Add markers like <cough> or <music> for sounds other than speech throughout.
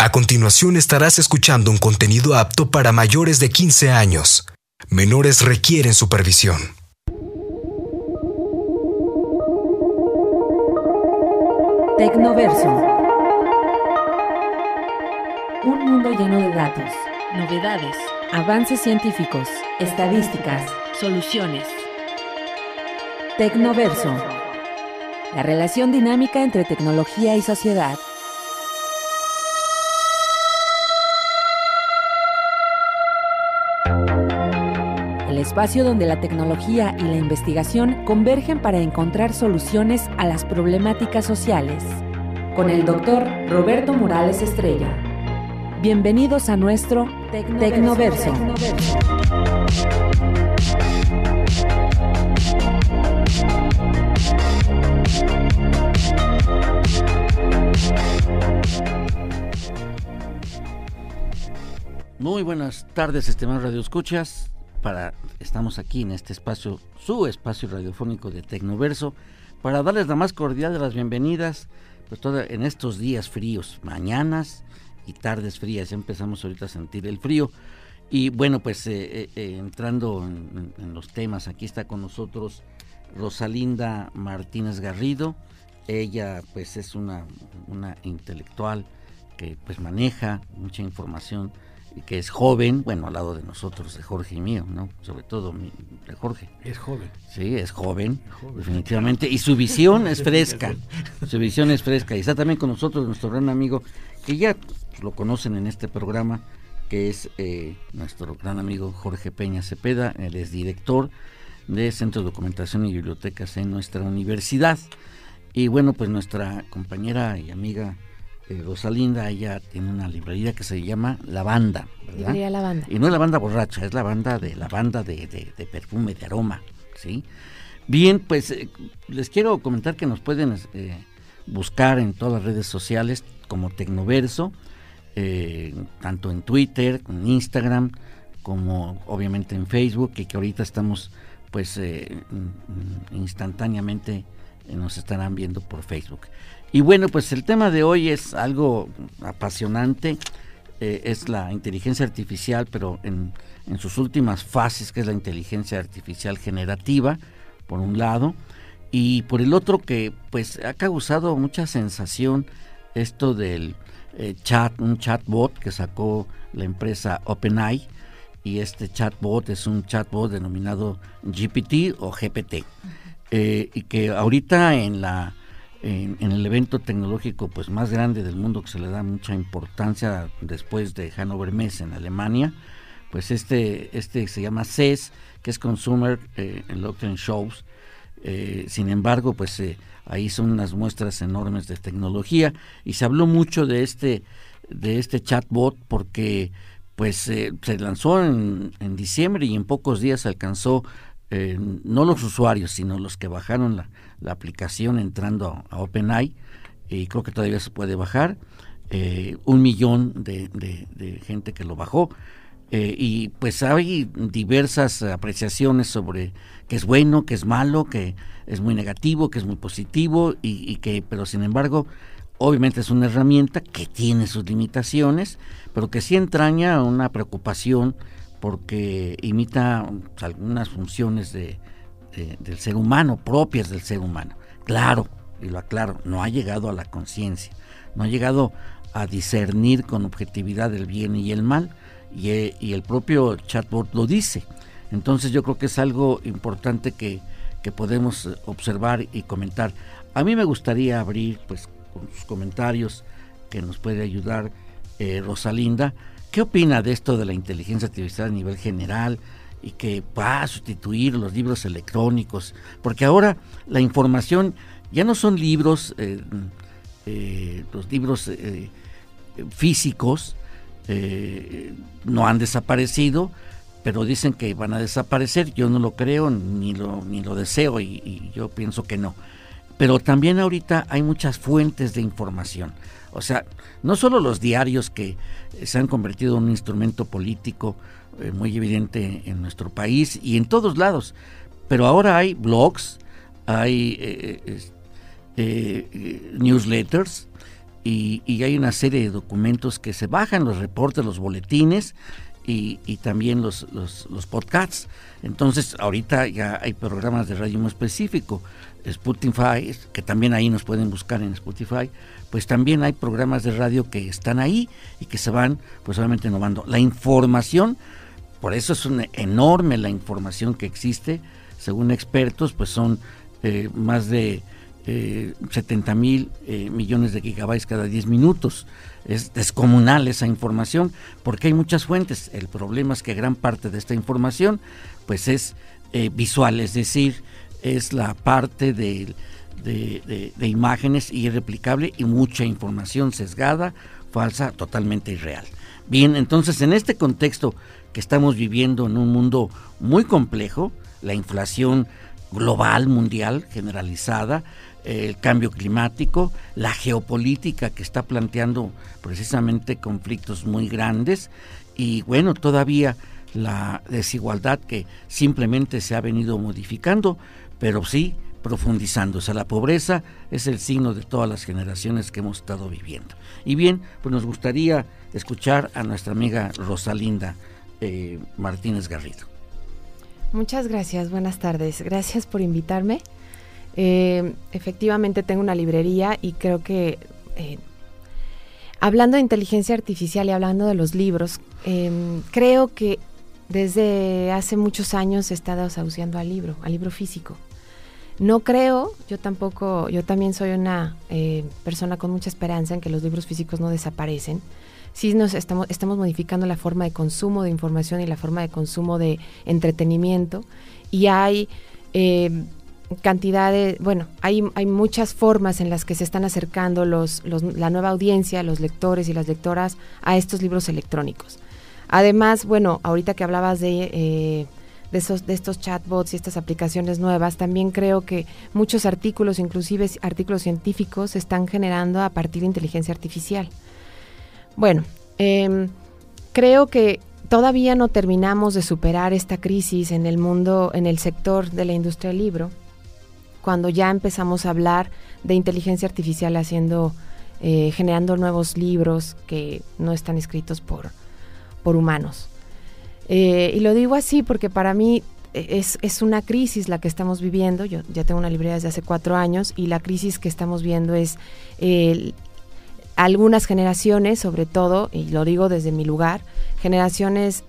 A continuación estarás escuchando un contenido apto para mayores de 15 años. Menores requieren supervisión. Tecnoverso. Un mundo lleno de datos, novedades, avances científicos, estadísticas, soluciones. Tecnoverso. La relación dinámica entre tecnología y sociedad. Espacio donde la tecnología y la investigación convergen para encontrar soluciones a las problemáticas sociales. Con el doctor Roberto Morales Estrella. Bienvenidos a nuestro Tecnoverso. Muy buenas tardes, estimados radioescuchas. Para, estamos aquí en este espacio, su espacio radiofónico de Tecnoverso, para darles la más cordial de las bienvenidas pues todo, en estos días fríos, mañanas y tardes frías. Ya empezamos ahorita a sentir el frío. Y bueno, pues eh, eh, eh, entrando en, en, los temas, aquí está con nosotros Rosalinda Martínez Garrido. Ella pues es una, una intelectual que pues maneja mucha información que es joven, bueno, al lado de nosotros, de Jorge y mío, ¿no? Sobre todo de Jorge. Es joven. Sí, es joven, es joven. definitivamente. Y su visión es <laughs> fresca. su visión es fresca. Y está también con nosotros nuestro gran amigo, que ya lo conocen en este programa, que es eh, nuestro gran amigo Jorge Peña Cepeda. Él es director de Centro de Documentación y Bibliotecas en nuestra universidad. Y bueno, pues nuestra compañera y amiga eh, Rosalinda, ella tiene una librería que se llama La Banda, ¿verdad? Librería La Banda. Y no es la banda borracha, es la banda de la banda de, de, de perfume, de aroma, ¿sí? Bien, pues eh, les quiero comentar que nos pueden eh, buscar en todas las redes sociales como Tecnoverso, eh, tanto en Twitter, en Instagram, como obviamente en Facebook, y que ahorita estamos pues instantáneamente nos estarán viendo por Facebook. Y bueno, pues el tema de hoy es algo apasionante, eh, es la inteligencia artificial, pero en, en, sus últimas fases, que es la inteligencia artificial generativa, por un lado, y por el otro que pues ha causado mucha sensación esto del eh, chat, un chatbot que sacó la empresa OpenAI, y este chatbot es un chatbot denominado GPT o GPT, eh, y que ahorita en la en, el evento tecnológico pues más grande del mundo que se le da mucha importancia después de Hannover Messe en Alemania pues este este se llama CES que es Consumer eh, Electronic Shows. Eh, sin embargo pues eh, ahí son unas muestras enormes de tecnología. Y se habló mucho de este de este chatbot porque pues se lanzó en, en, diciembre y en pocos días alcanzó eh, no los usuarios, sino los que bajaron la, aplicación entrando a, OpenAI, y creo que todavía se puede bajar, eh, un millón de, gente que lo bajó. Eh, y pues hay diversas apreciaciones sobre que es bueno, que es malo, que es muy negativo, que es muy positivo, y que, pero sin embargo, obviamente es una herramienta que tiene sus limitaciones, pero que sí entraña una preocupación porque imita pues, algunas funciones de, de, del ser humano, propias del ser humano. Claro, y lo aclaro, no ha llegado a la conciencia, no ha llegado a discernir con objetividad el bien y el mal, y, y, el propio chatbot lo dice. Entonces yo creo que es algo importante que, que podemos observar y comentar. A mí me gustaría abrir pues con sus comentarios que nos puede ayudar eh, Rosalinda, ¿Qué opina de esto de la inteligencia artificial a nivel general y que va a sustituir los libros electrónicos? Porque ahora la información ya no son libros, eh, eh, los libros eh, físicos no han desaparecido, pero dicen que van a desaparecer. Yo no lo creo ni lo, ni lo deseo y, y yo pienso que no. Pero también ahorita hay muchas fuentes de información. O sea, no solo los diarios que se han convertido en un instrumento político eh, muy evidente en nuestro país y en todos lados, pero ahora hay blogs, hay eh, eh, newsletters, y, hay una serie de documentos que se bajan, los reportes, los boletines y, también los, los, podcasts. Entonces, ahorita ya hay programas de radio muy específico. Spotify, que también ahí nos pueden buscar en Spotify, pues también hay programas de radio que están ahí y que se van, pues obviamente innovando. La información, por eso es una enorme la información que existe, según expertos, pues son eh, más de 70 eh, mil eh, millones de gigabytes cada 10 minutos. Es descomunal esa información porque hay muchas fuentes. El problema es que gran parte de esta información pues es eh, visual, es decir, es la parte de, de, de, imágenes irreplicable y mucha información sesgada, falsa, totalmente irreal. Bien, entonces en este contexto que estamos viviendo en un mundo muy complejo, la inflación global, mundial, generalizada, el cambio climático, la geopolítica que está planteando precisamente conflictos muy grandes y bueno, todavía la desigualdad que simplemente se ha venido modificando, pero sí profundizando. O sea, la pobreza es el signo de todas las generaciones que hemos estado viviendo. Y bien, pues nos gustaría escuchar a nuestra amiga Rosalinda eh, Martínez Garrido. Muchas gracias, buenas tardes. Gracias por invitarme. Eh, efectivamente tengo una librería y creo que eh, hablando de inteligencia artificial y hablando de los libros, em, creo que desde hace muchos años he estado asociando al libro, al libro físico. No creo, yo tampoco, yo también soy una eh, persona con mucha esperanza en que los libros físicos no desaparecen. Sí nos estamos, estamos modificando la forma de consumo de información y la forma de consumo de entretenimiento y hay cantidad de, bueno, hay, hay muchas formas en las que se están acercando los, la nueva audiencia, los lectores y las lectoras a estos libros electrónicos. Además, bueno, ahorita que hablabas de, eh, de, esos, de estos chatbots y estas aplicaciones nuevas, también creo que muchos artículos, inclusive artículos científicos, se están generando a partir de inteligencia artificial. Bueno, em, creo que todavía no terminamos de superar esta crisis en el mundo, en el sector de la industria del libro cuando ya empezamos a hablar de inteligencia artificial haciendo, eh, generando nuevos libros que no están escritos por, por humanos. Eh, y lo digo así porque para mí eh, es, una crisis la que estamos viviendo. Yo ya tengo una librería desde hace cuatro años y la crisis que estamos viendo es algunas generaciones, sobre todo, y lo digo desde mi lugar, generaciones,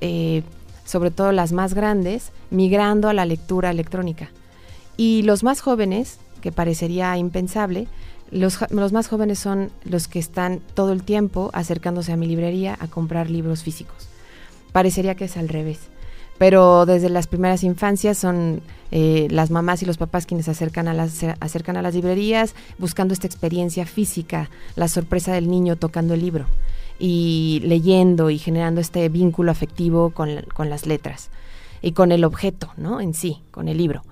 sobre todo las más grandes, migrando a la lectura electrónica. Y los más jóvenes, que parecería impensable, los, los, más jóvenes son los que están todo el tiempo acercándose a mi librería a comprar libros físicos. Parecería que es al revés. Pero desde las primeras infancias son eh, las mamás y los papás quienes acercan a las, acercan a las librerías buscando esta experiencia física, la sorpresa del niño tocando el libro y leyendo y generando este vínculo afectivo con, con las letras y con el objeto, ¿no? En sí, con el libro.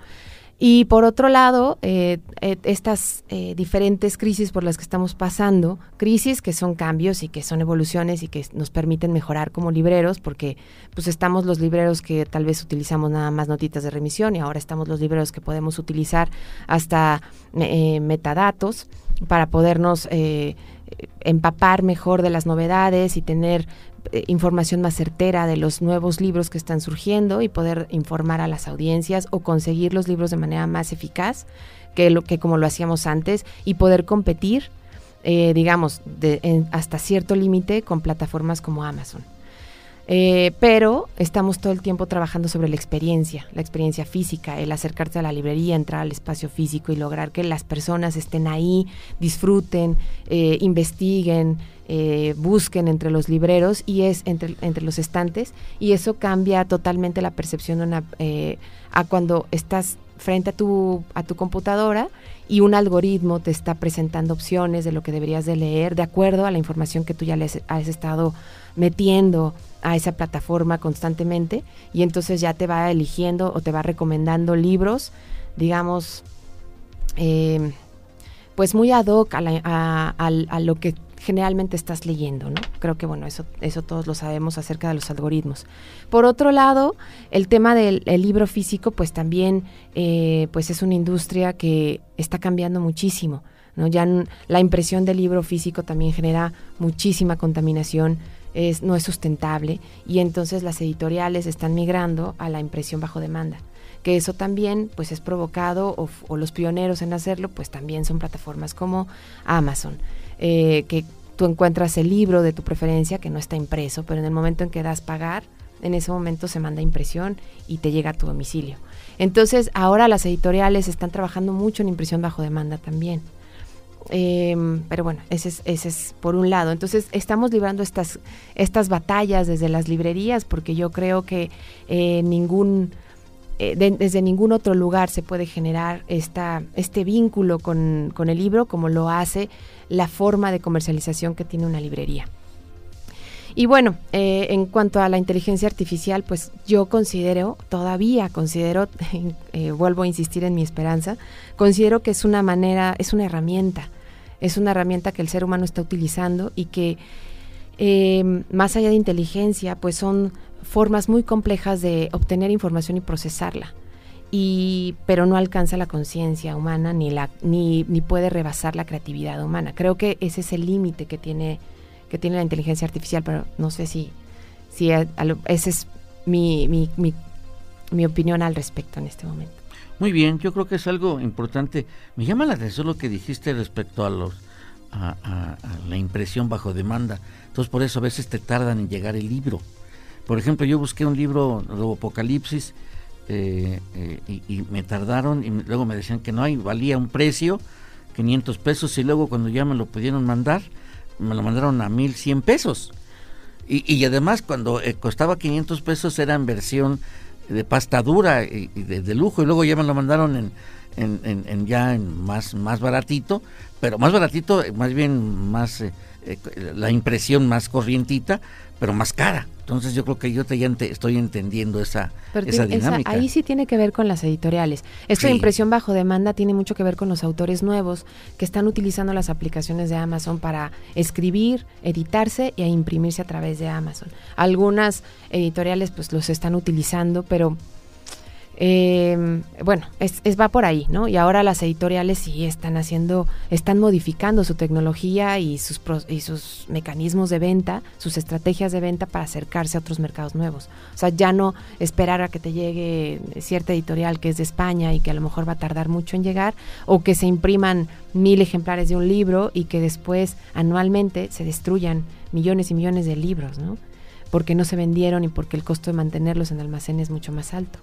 Y por otro lado, eh, eh, estas eh, diferentes crisis por las que estamos pasando, crisis que son cambios y que son evoluciones y que nos permiten mejorar como libreros, porque pues estamos los libreros que tal vez utilizamos nada más notitas de remisión y ahora estamos los libreros que podemos utilizar hasta metadatos para podernos empapar mejor de las novedades y tener eh, información más certera de los nuevos libros que están surgiendo y poder informar a las audiencias o conseguir los libros de manera más eficaz que, lo, que como lo hacíamos antes y poder competir, eh, digamos, de, hasta cierto límite con plataformas como Amazon. Eh, pero estamos todo el tiempo trabajando sobre la experiencia, la experiencia física, el acercarse a la librería, entrar al espacio físico y lograr que las personas estén ahí, disfruten, eh, investiguen, eh, busquen entre los libreros y es entre, entre los estantes. Y eso cambia totalmente la percepción a cuando estás frente a tu, a tu computadora y un algoritmo te está presentando opciones de lo que deberías de leer de acuerdo a la información que tú ya les has estado metiendo a esa plataforma constantemente y entonces ya te va eligiendo o te va recomendando libros, digamos, eh, pues muy ad hoc a, lo que generalmente estás leyendo, ¿no? Creo que bueno, eso, eso todos lo sabemos acerca de los algoritmos. Por otro lado, el tema del libro físico, pues también eh, pues es una industria que está cambiando muchísimo. ¿no? Ya la impresión del libro físico también genera muchísima contaminación, es, no es sustentable y entonces las editoriales están migrando a la impresión bajo demanda que eso también pues es provocado o, los pioneros en hacerlo pues también son plataformas como Amazon eh, que tú encuentras el libro de tu preferencia que no está impreso pero en el momento en que das pagar en ese momento se manda impresión y te llega a tu domicilio. Entonces ahora las editoriales están trabajando mucho en impresión bajo demanda también Em, pero bueno, ese es, ese es por un lado. Entonces estamos librando estas, batallas desde las librerías porque yo creo que eh, ningún, eh, desde ningún otro lugar se puede generar esta, este vínculo con, con el libro como lo hace la forma de comercialización que tiene una librería. Y bueno, eh, en cuanto a la inteligencia artificial, pues yo considero, todavía considero, <laughs> vuelvo a insistir en mi esperanza, considero que es una manera, es una herramienta es una herramienta que el ser humano está utilizando y que eh, más allá de inteligencia, pues son formas muy complejas de obtener información y procesarla. Y, pero no alcanza la conciencia humana ni, la, ni, ni puede rebasar la creatividad humana. Creo que ese es el límite que tiene, que tiene la inteligencia artificial, pero no sé si, si esa es mi, mi, mi, mi opinión al respecto en este momento. Muy bien, yo creo que es algo importante. Me llama la atención lo que dijiste respecto a los la impresión bajo demanda. Entonces por eso a veces te tardan en llegar el libro. Por ejemplo, yo busqué un libro, de Apocalipsis, eh, eh, y, me tardaron y luego me decían que no hay, valía un precio, 500 pesos, y luego cuando ya me lo pudieron mandar, me lo mandaron a 1100 pesos. Y, y además cuando eh, costaba 500 pesos era en versión de pasta dura y, de, lujo y luego ya me lo mandaron en, en, en, ya en más, más baratito, pero más baratito, más bien más eh, eh, la impresión más corrientita, pero más cara. Entonces yo creo que yo te, ya estoy entendiendo esa, esa dinámica. ahí sí tiene que ver con las editoriales. Esta impresión bajo demanda tiene mucho que ver con los autores nuevos que están utilizando las aplicaciones de Amazon para escribir, editarse e imprimirse a través de Amazon. Algunas editoriales pues los están utilizando, pero eh, bueno, es, va por ahí, ¿no? Y ahora las editoriales sí están haciendo, están modificando su tecnología y sus, y sus mecanismos de venta, sus estrategias de venta para acercarse a otros mercados nuevos. O sea, ya no esperar a que te llegue cierta editorial que es de España y que a lo mejor va a tardar mucho en llegar, o que se impriman mil ejemplares de un libro y que después anualmente se destruyan millones y millones de libros, ¿no? Porque no se vendieron y porque el costo de mantenerlos en almacén es mucho más alto.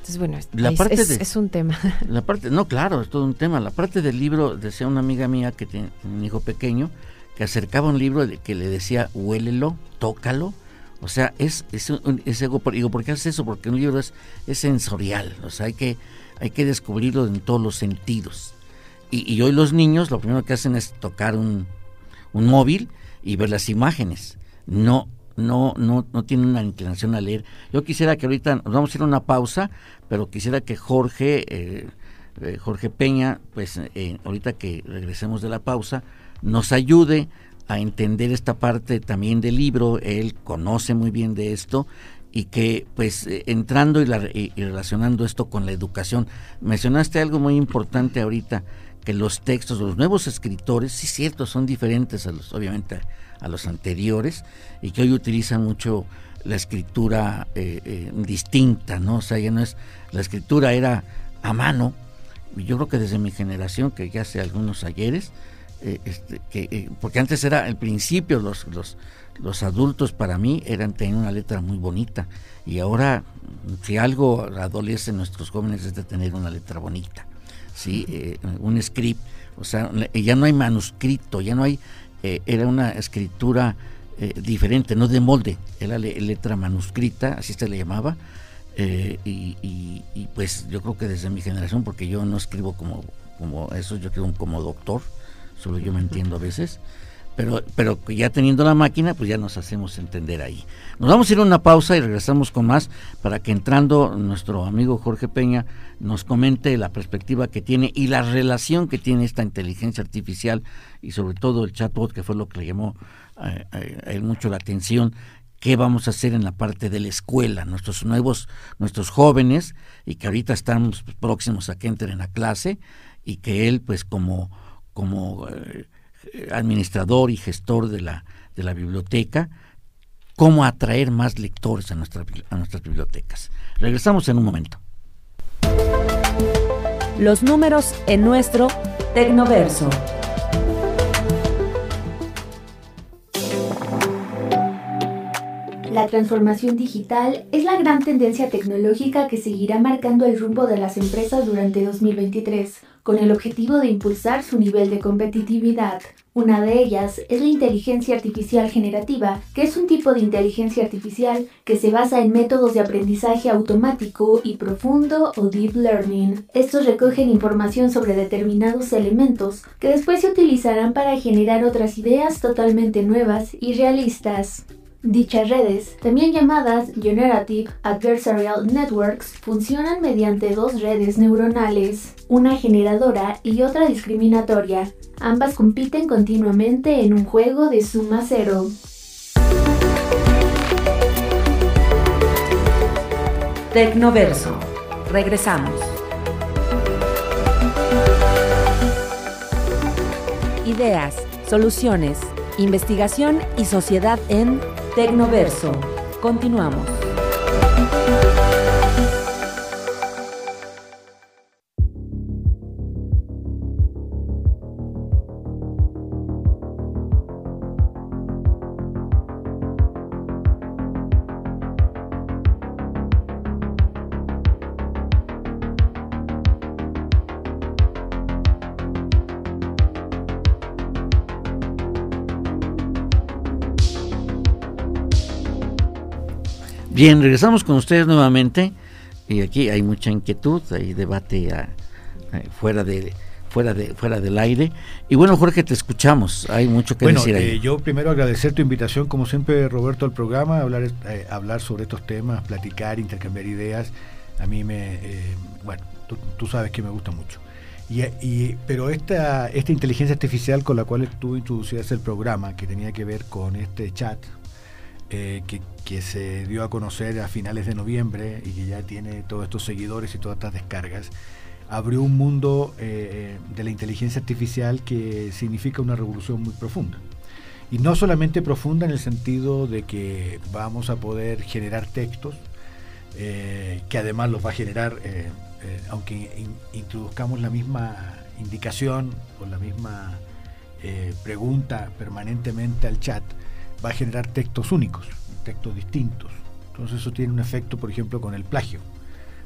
Entonces, bueno, la parte es, un tema. <laughs> La parte, no, claro, es todo un tema. La parte del libro, decía una amiga mía que tiene un hijo pequeño, que acercaba un libro que le decía, huélelo, tócalo. O sea, es, es, es algo, digo, ¿por qué haces eso? Porque un libro es, es sensorial, o sea, hay que, hay que descubrirlo en todos los sentidos. Y, y hoy los niños lo primero que hacen es tocar un, un móvil y ver las imágenes. No, no, no, no tiene una inclinación a leer. Yo quisiera que ahorita nos vamos a ir a una pausa, pero quisiera que Jorge, eh, eh, Jorge Peña, pues eh, ahorita que regresemos de la pausa, nos ayude a entender esta parte también del libro. Él conoce muy bien de esto y que pues entrando y, y, relacionando esto con la educación, mencionaste algo muy importante ahorita, que los textos, los nuevos escritores, sí cierto, son diferentes a los, obviamente, a los anteriores y que hoy utilizan mucho la escritura eh, eh, distinta, ¿no? O sea, ya no es, la escritura era a mano, y yo creo que desde mi generación, que ya hace algunos ayeres, eh, este, que, porque antes era el principio, los, los, los adultos para mí eran tener una letra muy bonita, y ahora si algo adolece nuestros jóvenes es de tener una letra bonita, ¿sí? un script, o sea, ya no hay manuscrito, ya no hay eh, era una escritura eh, diferente, no de molde, era letra manuscrita, así se le llamaba, eh, y, pues yo creo que desde mi generación, porque yo no escribo como, como eso, yo escribo como doctor, solo yo me entiendo a veces, pero, pero ya teniendo la máquina, pues ya nos hacemos entender ahí. Nos vamos a ir a una pausa y regresamos con más para que entrando nuestro amigo Jorge Peña nos comente la perspectiva que tiene y la relación que tiene esta inteligencia artificial y sobre todo el chatbot, que fue lo que le llamó eh, eh, mucho la atención, qué vamos a hacer en la parte de la escuela, nuestros nuevos, nuestros jóvenes, y que ahorita estamos próximos a que entren a clase, y que él, pues como como eh, administrador y gestor de la, de la biblioteca, cómo atraer más lectores a, a nuestras bibliotecas. Regresamos en un momento. Los números en nuestro Tecnoverso. La transformación digital es la gran tendencia tecnológica que seguirá marcando el rumbo de las empresas durante 2023, con el objetivo de impulsar su nivel de competitividad. Una de ellas es la inteligencia artificial generativa, que es un tipo de inteligencia artificial que se basa en métodos de aprendizaje automático y profundo o deep learning. Estos recogen información sobre determinados elementos que después se utilizarán para generar otras ideas totalmente nuevas y realistas. Dichas redes, también llamadas Generative Adversarial Networks, funcionan mediante dos redes neuronales, una generadora y otra discriminatoria. Ambas compiten continuamente en un juego de suma cero. Tecnoverso. Regresamos. Ideas, soluciones, investigación y sociedad en Tecnoverso. Continuamos. Bien, regresamos con ustedes nuevamente y aquí hay mucha inquietud, hay debate ah, eh, fuera de fuera de fuera del aire y bueno Jorge te escuchamos, hay mucho que decir ahí. Eh, yo primero agradecer tu invitación como siempre Roberto al programa, hablar eh, hablar sobre estos temas, platicar, intercambiar ideas, a mí me bueno tú, sabes que me gusta mucho. Y, pero esta, esta inteligencia artificial con la cual tú introducías el programa, que tenía que ver con este chat, que, que se dio a conocer a finales de noviembre y que ya tiene todos estos seguidores y todas estas descargas, abrió un mundo eh, de la inteligencia artificial que significa una revolución muy profunda. Y no solamente profunda en el sentido de que vamos a poder generar textos, eh, que además los va a generar, eh, aunque introduzcamos la misma indicación o la misma pregunta permanentemente al chat, va a generar textos únicos textos distintos. Entonces eso tiene un efecto, por ejemplo, con el plagio,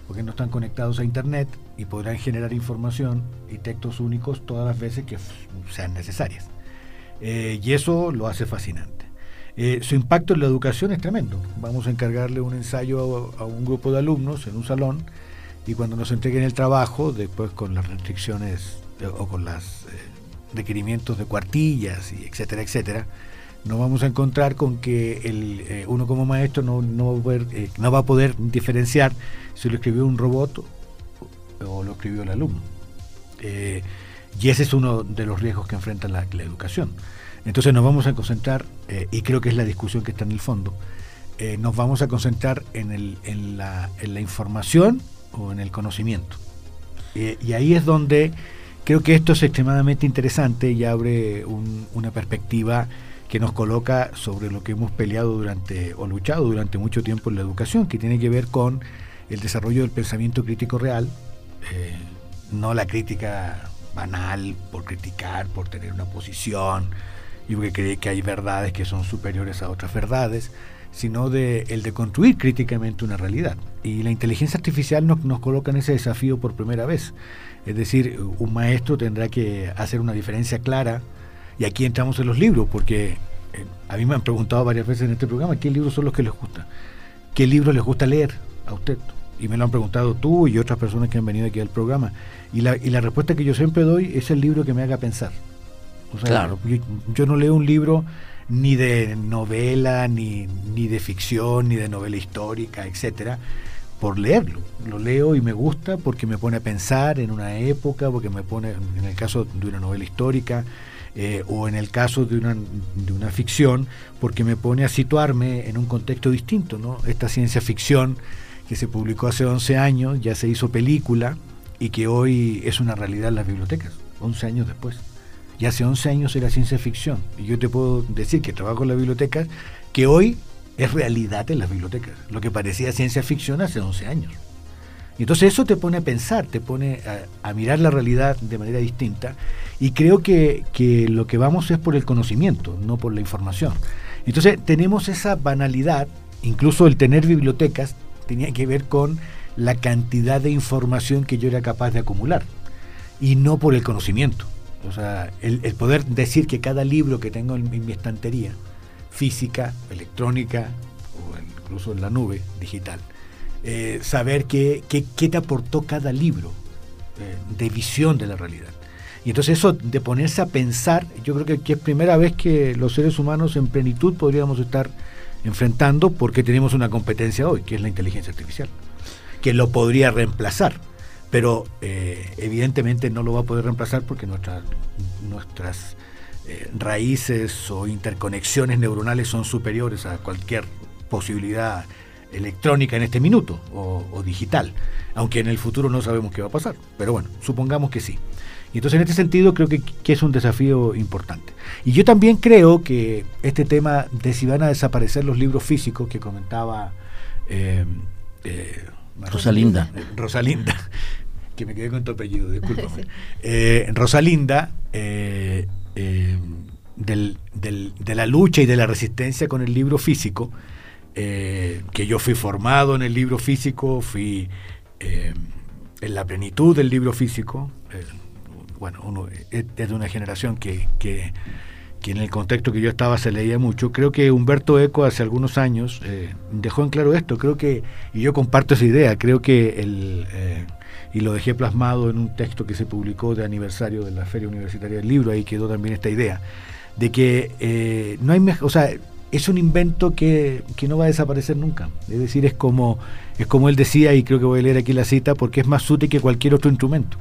porque no están conectados a Internet y podrán generar información y textos únicos todas las veces que sean necesarias. Eh, y eso lo hace fascinante. Eh, su impacto en la educación es tremendo. Vamos a encargarle un ensayo a, un grupo de alumnos en un salón y cuando nos entreguen el trabajo, después con las restricciones eh, o con los requerimientos de cuartillas y etcétera, etcétera, nos vamos a encontrar con que el, eh, uno como maestro no, eh, no, va a poder diferenciar si lo escribió un robot o, lo escribió el alumno. Eh, y ese es uno de los riesgos que enfrenta la, educación. Entonces nos vamos a concentrar, y creo que es la discusión que está en el fondo, nos vamos a concentrar en, el, en, la, en, la, información o en el conocimiento. y ahí es donde creo que esto es extremadamente interesante y abre una perspectiva que nos coloca sobre lo que hemos peleado durante o luchado durante mucho tiempo en la educación, que tiene que ver con el desarrollo del pensamiento crítico real, eh, no la crítica banal por criticar, por tener una posición y porque cree que hay verdades que son superiores a otras verdades, sino el de construir críticamente una realidad. Y la inteligencia artificial nos coloca en ese desafío por primera vez. Es decir, un maestro tendrá que hacer una diferencia clara y aquí entramos en los libros, porque eh, a mí me han preguntado varias veces en este programa qué libros son los que les gusta. ¿Qué libros les gusta leer a usted? Y me lo han preguntado tú y otras personas que han venido aquí al programa. Y la, y la respuesta que yo siempre doy es el libro que me haga pensar. claro. Yo, no leo un libro ni de novela, ni, ni de ficción, ni de novela histórica, etcétera, por leerlo. Lo leo y me gusta porque me pone a pensar en una época, porque me pone, en el caso de una novela histórica, eh, o en el caso de una, de una ficción, porque me pone a situarme en un contexto distinto. ¿no? Esta ciencia ficción que se publicó hace 11 años, ya se hizo película y que hoy es una realidad en las bibliotecas, 11 años después. y hace 11 años era ciencia ficción. Y yo te puedo decir que trabajo en la biblioteca, que hoy es realidad en las bibliotecas, lo que parecía ciencia ficción hace 11 años. Y entonces eso te pone a pensar, te pone a, mirar la realidad de manera distinta y creo que, que, lo que vamos es por el conocimiento, no por la información. Entonces tenemos esa banalidad, incluso el tener bibliotecas tenía que ver con la cantidad de información que yo era capaz de acumular y no por el conocimiento. O sea, el, poder decir que cada libro que tengo en, mi estantería, física, electrónica o incluso en la nube digital, eh, saber qué, qué, te aportó cada libro eh, de visión de la realidad. Y entonces eso de ponerse a pensar, yo creo que, que, es primera vez que los seres humanos en plenitud podríamos estar enfrentando porque tenemos una competencia hoy, que es la inteligencia artificial, que lo podría reemplazar pero eh, evidentemente no lo va a poder reemplazar porque nuestras eh, raíces o interconexiones neuronales son superiores a cualquier posibilidad electrónica en este minuto o, digital, aunque en el futuro no sabemos qué va a pasar, pero bueno, supongamos que sí. Y entonces en este sentido creo que, es un desafío importante. Y yo también creo que este tema de si van a desaparecer los libros físicos que comentaba eh, Rosalinda. Rosalinda <laughs> que me quedé con tu apellido, discúlpame. <laughs> Eh, Rosalinda, eh, eh, de la lucha y de la resistencia con el libro físico, que yo fui formado en el libro físico, fui en la plenitud del libro físico. bueno, uno es de una generación que, que, en el contexto que yo estaba se leía mucho. Creo que Humberto Eco hace algunos años dejó en claro esto. Creo que, y yo comparto esa idea, creo que el y lo dejé plasmado en un texto que se publicó de aniversario de la Feria Universitaria del Libro, ahí quedó también esta idea, de que eh, no hay o sea, es un invento que, no va a desaparecer nunca. Es decir, es como, es como él decía, y creo que voy a leer aquí la cita, porque es más útil que cualquier otro instrumento.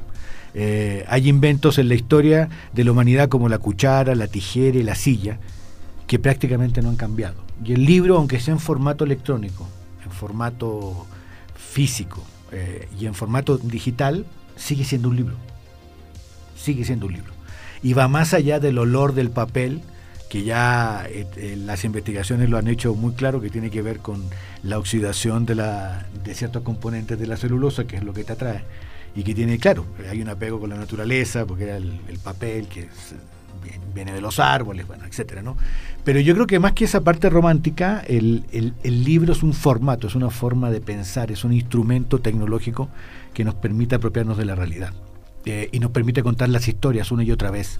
Eh, hay inventos en la historia de la humanidad como la cuchara, la tijera y la silla, que prácticamente no han cambiado. Y el libro, aunque sea en formato electrónico, en formato físico, eh, y en formato digital, sigue siendo un libro. Sigue siendo un libro. Y va más allá del olor del papel, que ya eh, eh, las investigaciones lo han hecho muy claro, que tiene que ver con la oxidación de, la, de ciertos componentes de la celulosa, que es lo que te atrae. Y que tiene, claro, hay un apego con la naturaleza, porque era el, el papel que viene de los árboles, bueno, etcétera, ¿no? Pero yo creo que más que esa parte romántica, el, libro es un formato, es una forma de pensar, es un instrumento tecnológico que nos permite apropiarnos de la realidad eh, y nos permite contar las historias una y otra vez.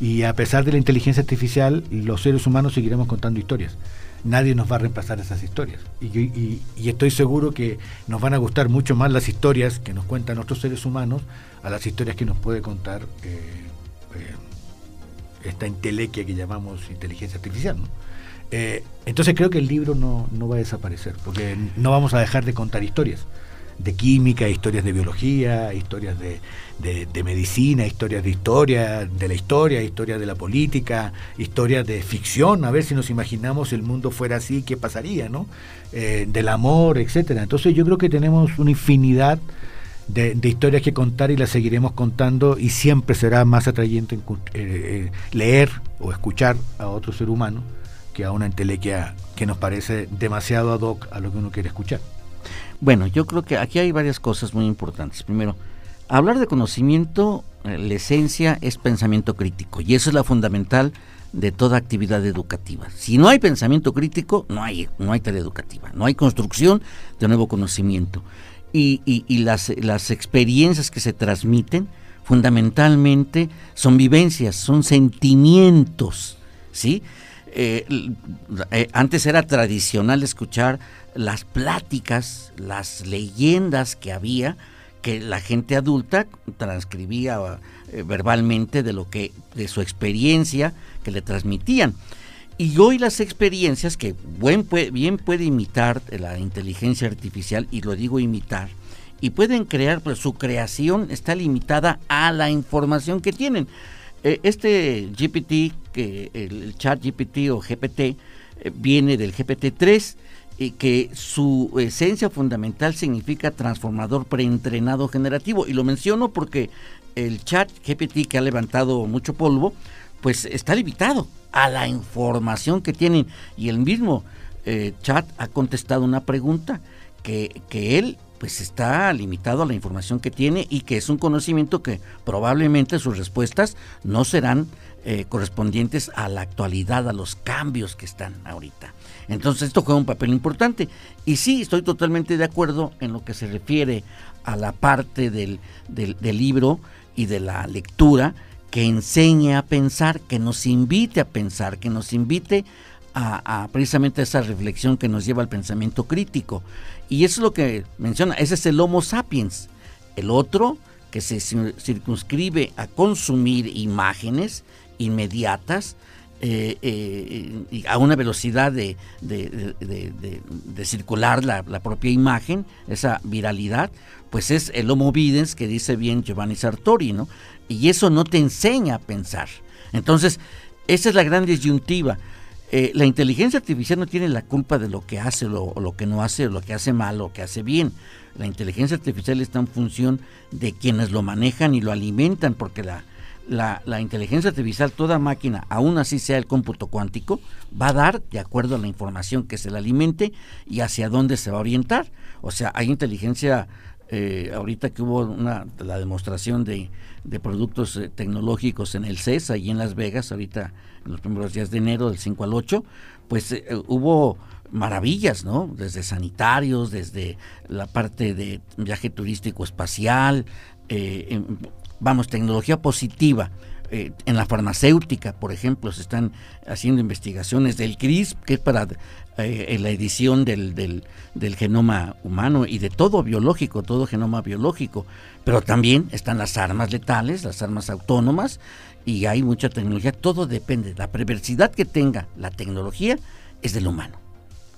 Y a pesar de la inteligencia artificial, los seres humanos seguiremos contando historias. Nadie nos va a reemplazar esas historias. Y, estoy seguro que nos van a gustar mucho más las historias que nos cuentan otros seres humanos a las historias que nos puede contar eh, eh, esta intelequia que llamamos inteligencia artificial. Eh, entonces creo que el libro no, va a desaparecer, porque no vamos a dejar de contar historias de química, historias de biología, historias de, medicina, historias de historia, de la historia, historias de la política, historias de ficción, a ver si nos imaginamos el mundo fuera así, qué pasaría, ¿no? Eh, del amor, etcétera. Entonces yo creo que tenemos una infinidad de, historias que contar y las seguiremos contando y siempre será más atrayente eh, eh, leer o escuchar a otro ser humano que a una entelequia que nos parece demasiado ad hoc a lo que uno quiere escuchar. Bueno, yo creo que aquí hay varias cosas muy importantes. Primero, hablar de conocimiento, eh, la esencia es pensamiento crítico y eso es la fundamental de toda actividad educativa. Si no hay pensamiento crítico, no hay, no hay tarea educativa, no hay construcción de nuevo conocimiento y, las, las experiencias que se transmiten fundamentalmente son vivencias, son sentimientos, ¿sí? Eh, eh, antes era tradicional escuchar las pláticas, las leyendas que había, que la gente adulta transcribía eh, verbalmente de lo que, de su experiencia que le transmitían. Y hoy las experiencias que bien puede imitar la inteligencia artificial, y lo digo imitar, y pueden crear, pues su creación está limitada a la información que tienen. Eh, este GPT, que el chat GPT o GPT, eh, viene del GPT-3, y que su esencia fundamental significa transformador preentrenado generativo. Y lo menciono porque el chat GPT que ha levantado mucho polvo, pues está limitado a la información que tienen. Y el mismo eh, chat ha contestado una pregunta que, que él pues está limitado a la información que tiene y que es un conocimiento que probablemente sus respuestas no serán eh, correspondientes a la actualidad, a los cambios que están ahorita. Entonces esto juega un papel importante. Y sí, estoy totalmente de acuerdo en lo que se refiere a la parte del, del, libro y de la lectura que enseñe a pensar, que nos invite a pensar, que nos invite a, a, precisamente esa reflexión que nos lleva al pensamiento crítico. Y eso es lo que menciona, ese es el Homo sapiens. El otro que se circunscribe a consumir imágenes inmediatas eh, eh, a una velocidad de, circular la, propia imagen, esa viralidad, pues es el homo videns que dice bien Giovanni Sartori, ¿no? Y eso no te enseña a pensar. Entonces, esa es la gran disyuntiva. Eh, la inteligencia artificial no tiene la culpa de lo que hace o lo que no hace, o lo que hace mal o lo que hace bien. La inteligencia artificial está en función de quienes lo manejan y lo alimentan, porque la, la, la, inteligencia artificial, toda máquina, aún así sea el cómputo cuántico, va a dar de acuerdo a la información que se le alimente y hacia dónde se va a orientar. O sea, hay inteligencia, eh, ahorita que hubo una, la demostración de, de productos eh, tecnológicos en el CES, ahí en Las Vegas, ahorita los primeros días de enero, del 5 al 8, pues eh, hubo maravillas, ¿no? Desde sanitarios, desde la parte de viaje turístico espacial, eh, vamos, tecnología positiva. Eh, en la farmacéutica, por ejemplo, se están haciendo investigaciones del CRISP, que es para la edición del, del, genoma humano y de todo biológico, todo genoma biológico. Pero también están las armas letales, las armas autónomas, y hay mucha tecnología. Todo depende. La perversidad que tenga la tecnología es del humano.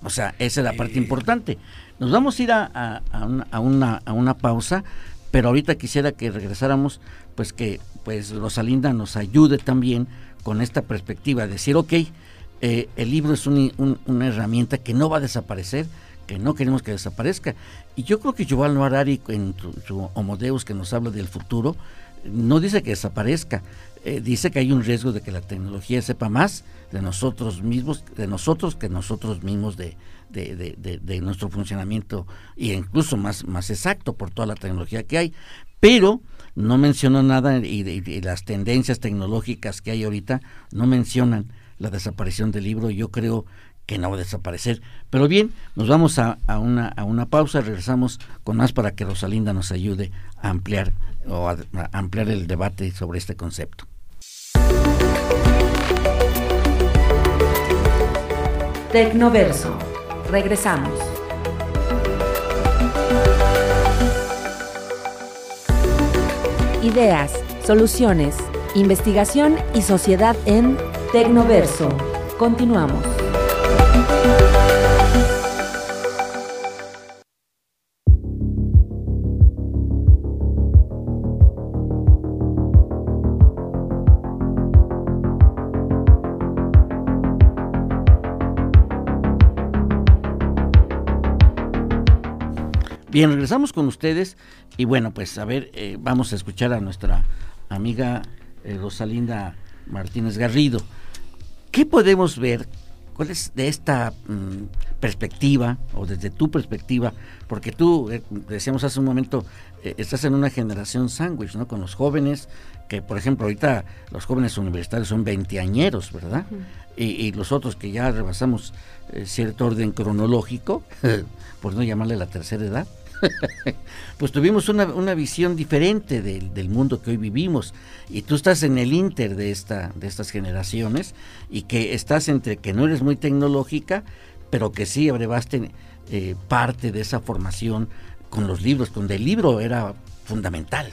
O sea, esa es la parte importante. Nos vamos a ir a, a, una, a una pausa, pero ahorita quisiera que regresáramos, pues que pues Rosalinda nos ayude también con esta perspectiva, decir, ok, eh, el libro es una herramienta que no va a desaparecer, que no queremos que desaparezca. Y yo creo que Yuval Noah Harari, en su, Homodeus, que nos habla del futuro, no dice que desaparezca, eh, dice que hay un riesgo de que la tecnología sepa más de nosotros mismos, de nosotros que nosotros mismos de, de, nuestro funcionamiento e incluso más, más exacto por toda la tecnología que hay. Pero no mencionó nada y, las tendencias tecnológicas que hay ahorita no mencionan la desaparición del libro. Yo creo que no va a desaparecer. Pero bien, nos vamos a, a, una, a una pausa, regresamos con más para que Rosalinda nos ayude a ampliar o ampliar el debate sobre este concepto. Tecnoverso. Regresamos. Ideas, soluciones, investigación y sociedad en Tecnoverso. Continuamos. Bien, regresamos con ustedes y bueno, pues a ver, eh, vamos a escuchar a nuestra amiga eh, Rosalinda Martínez Garrido. ¿Qué podemos ver? ¿Cuál es de esta mm, perspectiva o desde tu perspectiva? Porque tú, eh, decíamos hace un momento, estás en una generación sándwich, ¿no? Con los jóvenes, que por ejemplo ahorita los jóvenes universitarios son veinteañeros, ¿verdad? y, y, los otros que ya rebasamos cierto orden cronológico, <laughs> por no llamarle la tercera edad, <laughs> pues tuvimos una, visión diferente del, mundo que hoy vivimos. Y tú estás en el inter de, esta, de estas generaciones y que estás entre que no eres muy tecnológica, pero que sí abrevaste eh, parte de esa formación con los libros, donde el libro era fundamental.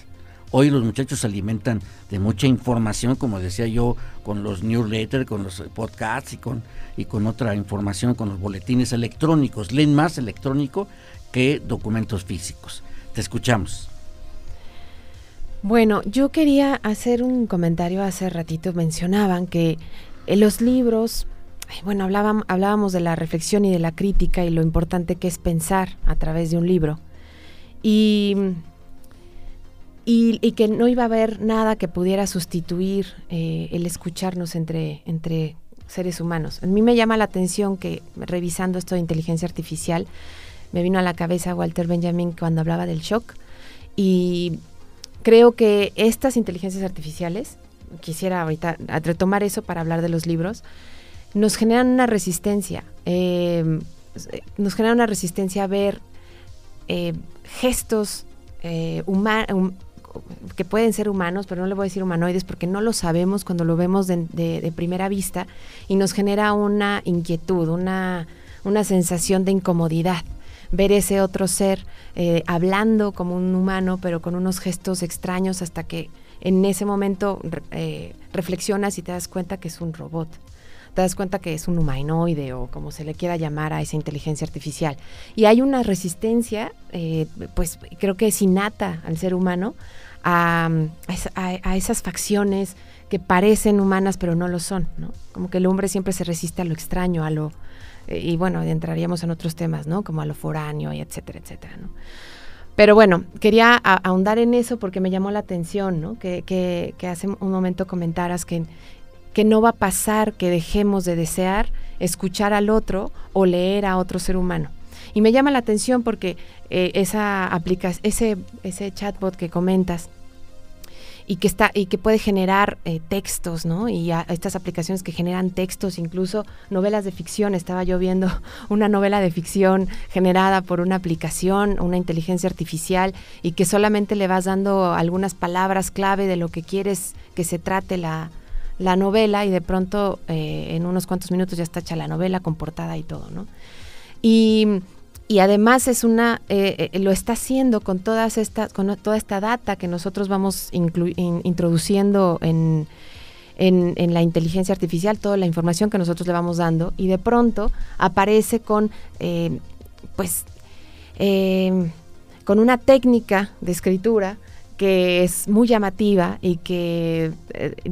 Hoy los muchachos se alimentan de mucha información, como decía yo, con los newsletters, con los podcasts y con, y con otra información, con los boletines electrónicos. Leen más electrónico que documentos físicos. Te escuchamos. Bueno, yo quería hacer un comentario hace ratito. Mencionaban que en los libros, bueno, hablábamos, hablábamos de la reflexión y de la crítica y lo importante que es pensar a través de un libro. Y y, que no iba a haber nada que pudiera sustituir eh, el escucharnos entre, entre seres humanos. A mí me llama la atención que revisando esto de inteligencia artificial, me vino a la cabeza Walter Benjamin cuando hablaba del shock. Y creo que estas inteligencias artificiales, quisiera ahorita retomar eso para hablar de los libros, nos generan una resistencia, eh, nos generan una resistencia a ver eh, gestos eh, que pueden ser humanos, pero no le voy a decir humanoides porque no lo sabemos cuando lo vemos de, primera vista y nos genera una inquietud, una, una sensación de incomodidad ver ese otro ser eh, hablando como un humano, pero con unos gestos extraños hasta que en ese momento eh, reflexionas y te das cuenta que es un robot. Te das cuenta que es un humanoide o como se le quiera llamar a esa inteligencia artificial. Y hay una resistencia, eh, pues creo que es innata al ser humano, a, esas facciones que parecen humanas pero no lo son, ¿no? Como que el hombre siempre se resiste a lo extraño, a lo... Y bueno, entraríamos en otros temas, ¿no? Como a lo foráneo y etcétera, etcétera, ¿no? Pero bueno, quería ahondar en eso porque me llamó la atención, ¿no? Que, que, hace un momento comentaras que, que no va a pasar que dejemos de desear escuchar al otro o leer a otro ser humano. Y me llama la atención porque eh, esa ese, ese chatbot que comentas, y que está y que puede generar eh, textos, ¿no? Y estas aplicaciones que generan textos, incluso novelas de ficción. Estaba yo viendo <laughs> una novela de ficción generada por una aplicación, una inteligencia artificial, y que solamente le vas dando algunas palabras clave de lo que quieres que se trate la, la novela, y de pronto eh, en unos cuantos minutos ya está hecha la novela con portada y todo, ¿no? Y y además es una eh, eh, lo está haciendo con todas estas con toda esta data que nosotros vamos introduciendo en, en, la inteligencia artificial toda la información que nosotros le vamos dando y de pronto aparece con eh, pues con una técnica de escritura que es muy llamativa y que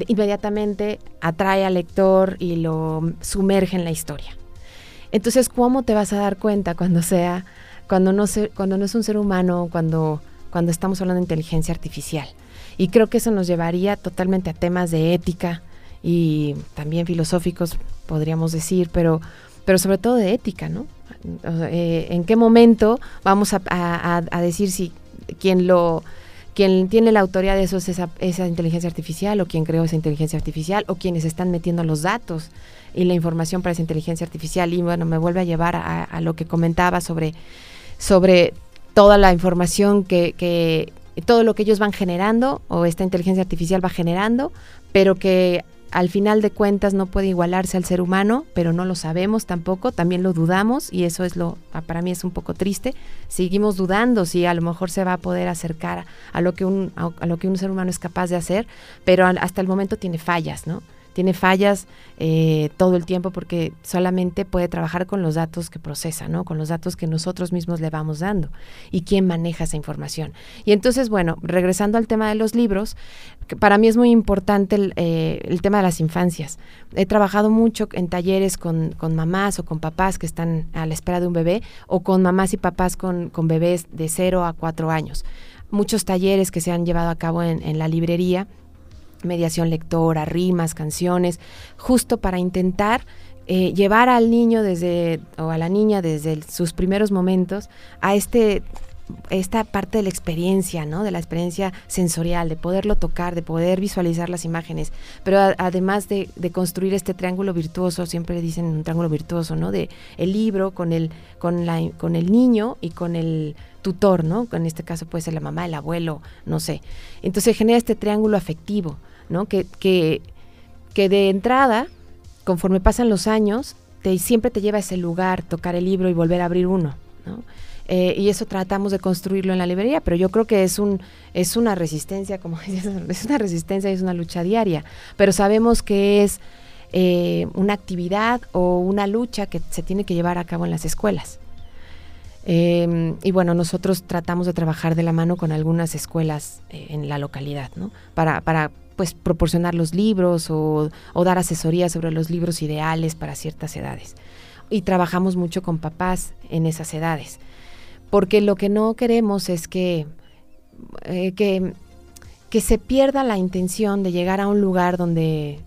inmediatamente atrae al lector y lo sumerge en la historia. Entonces, ¿cómo te vas a dar cuenta cuando sea, cuando no, cuando no es un ser humano, cuando, estamos hablando de inteligencia artificial? Y creo que eso nos llevaría totalmente a temas de ética y también filosóficos, podríamos decir, pero, pero sobre todo de ética, ¿no? Eh, ¿En qué momento vamos a, decir si quien lo quien tiene la autoría de eso es esa, esa inteligencia artificial o quien creó esa inteligencia artificial o quienes están metiendo los datos y la información para esa inteligencia artificial. Y bueno, me vuelve a llevar a, lo que comentaba sobre, sobre toda la información que, que, todo lo que ellos van generando o esta inteligencia artificial va generando, pero que al final de cuentas no puede igualarse al ser humano, pero no lo sabemos tampoco, también lo dudamos y eso es lo para mí es un poco triste. Seguimos dudando si a lo mejor se va a poder acercar a lo que un a lo que un ser humano es capaz de hacer, pero hasta el momento tiene fallas, ¿no? Tiene fallas eh, todo el tiempo porque solamente puede trabajar con los datos que procesa, ¿no? Con los datos que nosotros mismos le vamos dando y quién maneja esa información. Y entonces, bueno, regresando al tema de los libros, para mí es muy importante el, eh, tema de las infancias. He trabajado mucho en talleres con, mamás o con papás que están a la espera de un bebé o con mamás y papás con, con bebés de 0 a 4 años. Muchos talleres que se han llevado a cabo en la librería mediación lectora, rimas, canciones, justo para intentar eh, llevar al niño desde, o a la niña desde sus primeros momentos a este esta parte de la experiencia, ¿no? De la experiencia sensorial, de poderlo tocar, de poder visualizar las imágenes, pero además de, construir este triángulo virtuoso, siempre dicen un triángulo virtuoso, ¿no? De el libro con el, con la, con el niño y con el tutor, ¿no? En este caso puede ser la mamá, el abuelo, no sé. Entonces genera este triángulo afectivo ¿no? Que, que, que de entrada, conforme pasan los años, te, siempre te lleva a ese lugar, tocar el libro y volver a abrir uno, eh, y eso tratamos de construirlo en la librería, pero yo creo que es un es una resistencia, como <laughs> es una resistencia y es una lucha diaria, pero sabemos que es eh, una actividad o una lucha que se tiene que llevar a cabo en las escuelas. Em, y bueno, nosotros tratamos de trabajar de la mano con algunas escuelas eh, en la localidad, ¿no? Para, para pues proporcionar los libros o, dar asesoría sobre los libros ideales para ciertas edades. Y trabajamos mucho con papás en esas edades, porque lo que no queremos es que, eh, que que se pierda la intención de llegar a un lugar donde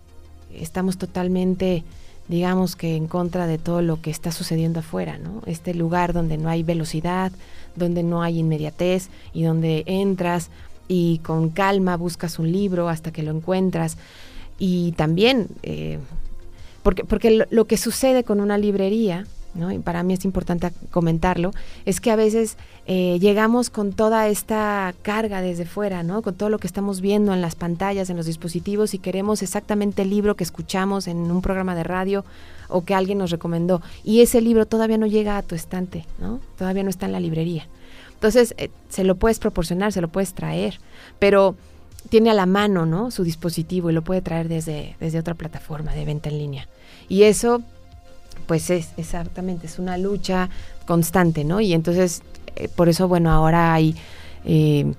estamos totalmente digamos que en contra de todo lo que está sucediendo afuera, ¿no? Este lugar donde no hay velocidad, donde no hay inmediatez y donde entras y con calma buscas un libro hasta que lo encuentras. Y también, eh, porque, porque lo, que sucede con una librería y para mí es importante comentarlo, es que a veces eh, llegamos con toda esta carga desde fuera, ¿no? Con todo lo que estamos viendo en las pantallas, en los dispositivos y queremos exactamente el libro que escuchamos en un programa de radio o que alguien nos recomendó. Y ese libro todavía no llega a tu estante, ¿no? Todavía no está en la librería. Entonces, eh, se lo puedes proporcionar, se lo puedes traer, pero tiene a la mano, ¿no? Su dispositivo y lo puede traer desde, desde otra plataforma de venta en línea. Y eso pues es exactamente, es una lucha constante, ¿no? Y entonces, eh, por eso, bueno, ahora hay, eh,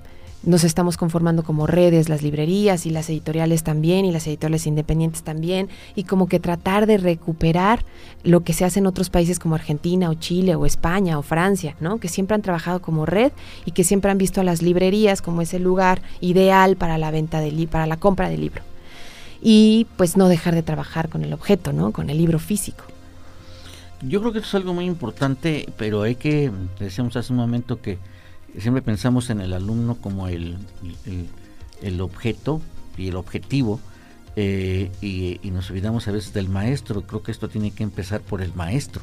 nos estamos conformando como redes, las librerías y las editoriales también, y las editoriales independientes también, y como que tratar de recuperar lo que se hace en otros países como Argentina o Chile o España o Francia, ¿no? Que siempre han trabajado como red y que siempre han visto a las librerías como ese lugar ideal para la venta de para la compra de libro. Y pues no dejar de trabajar con el objeto, ¿no? Con el libro físico. Yo creo que eso es algo muy importante, pero hay que, decíamos hace un momento que siempre pensamos en el alumno como el, el, objeto y el objetivo, eh, y, nos olvidamos a veces del maestro. Creo que esto tiene que empezar por el maestro.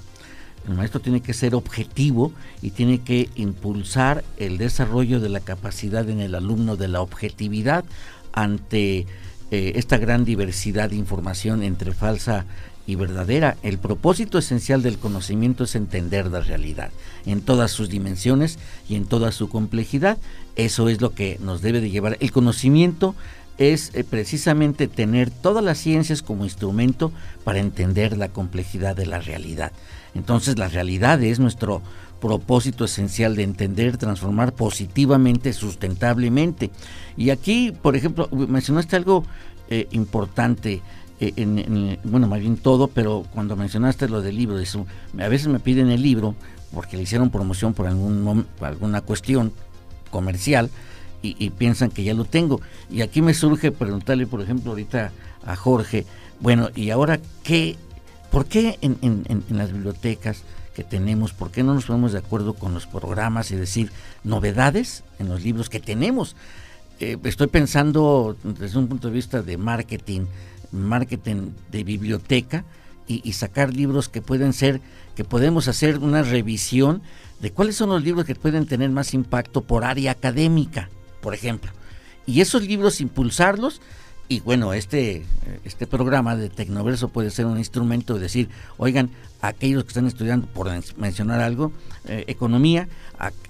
El maestro tiene que ser objetivo y tiene que impulsar el desarrollo de la capacidad en el alumno de la objetividad ante eh, esta gran diversidad de información entre falsa y verdadera. El propósito esencial del conocimiento es entender la realidad en todas sus dimensiones y en toda su complejidad. Eso es lo que nos debe de llevar. El conocimiento es eh, precisamente tener todas las ciencias como instrumento para entender la complejidad de la realidad. Entonces la realidad es nuestro propósito esencial de entender, transformar positivamente, sustentablemente. Y aquí, por ejemplo, mencionaste algo eh, importante. Eh, en, bueno, más bien todo, pero cuando mencionaste lo del libro, eso, a veces me piden el libro porque le hicieron promoción por, algún, alguna cuestión comercial y, piensan que ya lo tengo. Y aquí me surge preguntarle, por ejemplo, ahorita a Jorge, bueno, y ahora, ¿qué, ¿por qué en, en, las bibliotecas que tenemos, por qué no nos ponemos de acuerdo con los programas y decir novedades en los libros que tenemos? Eh, estoy pensando desde un punto de vista de marketing, marketing de biblioteca y, sacar libros que pueden ser, que podemos hacer una revisión de cuáles son los libros que pueden tener más impacto por área académica, por ejemplo. Y esos libros impulsarlos y bueno, este, este programa de Tecnoverso puede ser un instrumento de decir, oigan, aquellos que están estudiando, por mencionar algo, eh, economía,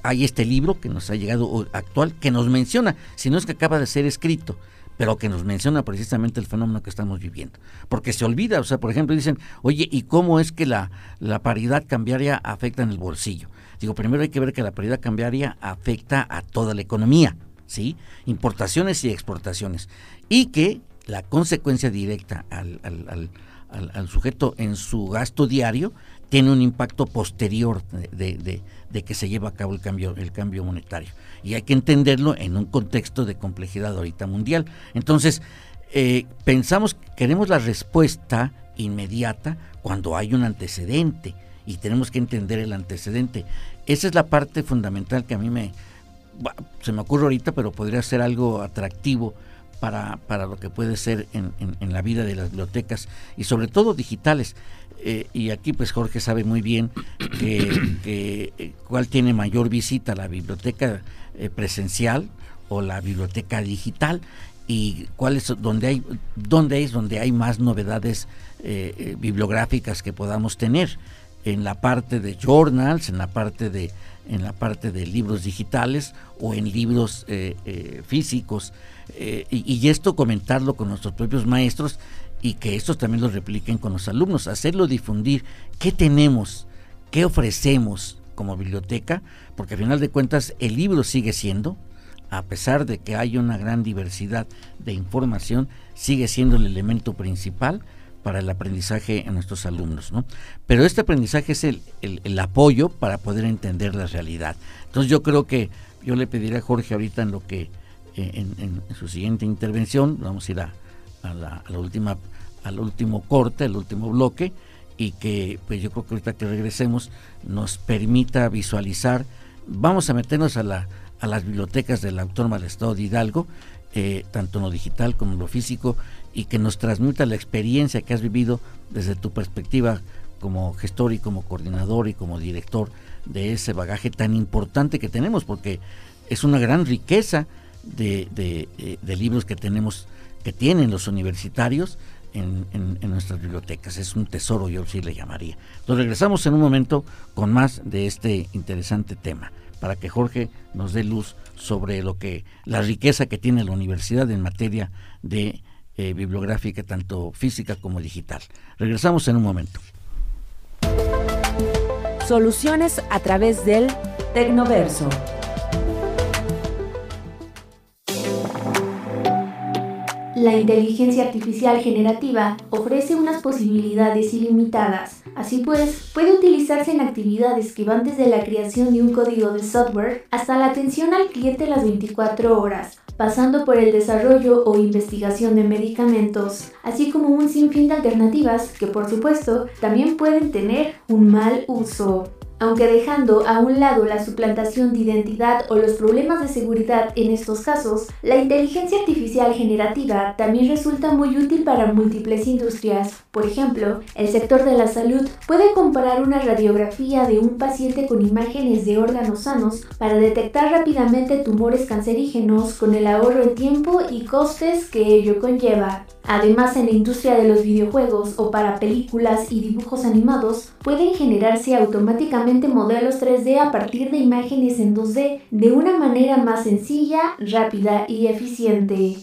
hay este libro que nos ha llegado actual, que nos menciona, si no es que acaba de ser escrito, pero que nos menciona precisamente el fenómeno que estamos viviendo. Porque se olvida, o sea, por ejemplo, dicen, oye, ¿y cómo es que la, la paridad cambiaria afecta en el bolsillo? Digo, primero hay que ver que la paridad cambiaria afecta a toda la economía, ¿sí? Importaciones y exportaciones. Y que la consecuencia directa al, al, al, sujeto en su gasto diario tiene un impacto posterior de, de, que se lleva a cabo el cambio, el cambio monetario. Y hay que entenderlo en un contexto de complejidad ahorita mundial. Entonces, eh, pensamos, queremos la respuesta inmediata cuando hay un antecedente y tenemos que entender el antecedente. Esa es la parte fundamental que a mí me, se me ocurre ahorita, pero podría ser algo atractivo para, para lo que puede ser en, en, la vida de las bibliotecas y sobre todo digitales. Eh, y aquí pues Jorge sabe muy bien que, eh, cuál tiene mayor visita, la biblioteca eh, presencial o la biblioteca digital y cuál es donde hay donde es donde hay más novedades bibliográficas que podamos tener. En la parte de journals, en la parte de en la parte de libros digitales o en libros físicos. Y, y, esto comentarlo con nuestros propios maestros y que estos también lo repliquen con los alumnos, hacerlo difundir, qué tenemos, qué ofrecemos como biblioteca, porque al final de cuentas el libro sigue siendo, a pesar de que hay una gran diversidad de información, sigue siendo el elemento principal para el aprendizaje en nuestros alumnos. ¿no? Pero este aprendizaje es el, el, apoyo para poder entender la realidad. Entonces yo creo que yo le pediría a Jorge ahorita en lo que en, su siguiente intervención. Vamos a ir a, la, última, al último corte, al último bloque, y que pues yo creo que ahorita que regresemos nos permita visualizar. Vamos a meternos a, la, a las bibliotecas del autor Malestado de Hidalgo, eh, tanto en lo digital como en lo físico, y que nos transmita la experiencia que has vivido desde tu perspectiva como gestor y como coordinador y como director de ese bagaje tan importante que tenemos, porque es una gran riqueza de, de, libros que tenemos, que tienen los universitarios en, nuestras bibliotecas. Es un tesoro, yo sí le llamaría. Entonces regresamos en un momento con más de este interesante tema, para que Jorge nos dé luz sobre lo que, la riqueza que tiene la universidad en materia de eh, bibliográfica, tanto física como digital. Regresamos en un momento. Soluciones a través del Tecnoverso. La inteligencia artificial generativa ofrece unas posibilidades ilimitadas. Así pues, puede utilizarse en actividades que van desde la creación de un código de software hasta la atención al cliente las 24 horas, pasando por el desarrollo o investigación de medicamentos, así como un sinfín de alternativas que por supuesto también pueden tener un mal uso. Aunque dejando a un lado la suplantación de identidad o los problemas de seguridad en estos casos, la inteligencia artificial generativa también resulta muy útil para múltiples industrias. Por ejemplo, el sector de la salud puede comparar una radiografía de un paciente con imágenes de órganos sanos para detectar rápidamente tumores cancerígenos con el ahorro en tiempo y costes que ello conlleva. Además, en la industria de los videojuegos o para películas y dibujos animados, pueden generarse automáticamente modelos 3D a partir de imágenes en 2D de una manera más sencilla, rápida y eficiente.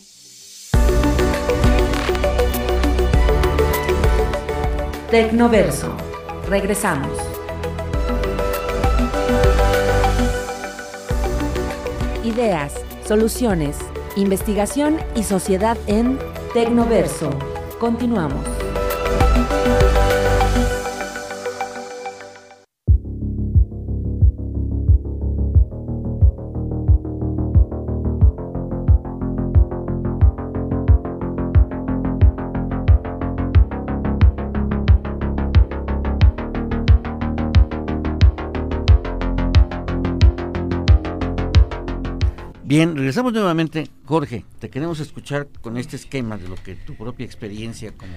Tecnoverso. Regresamos. Ideas, soluciones, investigación y sociedad en Tecnoverso. Continuamos. Bien, regresamos nuevamente. Jorge, te queremos escuchar con este esquema de lo que tu propia experiencia como...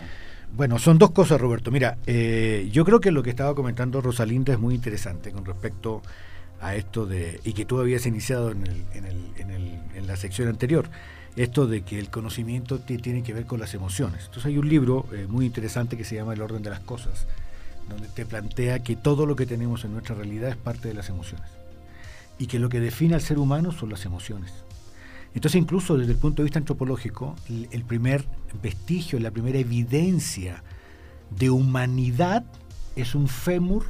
Bueno, son dos cosas, Roberto. Mira, eh, yo creo que lo que estaba comentando Rosalinda es muy interesante con respecto a esto de, y que tú habías iniciado en, en, la sección anterior, esto de que el conocimiento tiene que ver con las emociones. Entonces hay un libro eh, muy interesante que se llama El orden de las cosas, donde te plantea que todo lo que tenemos en nuestra realidad es parte de las emociones y que lo que define al ser humano son las emociones. Entonces incluso desde el punto de vista antropológico, el primer vestigio, la primera evidencia de humanidad es un fémur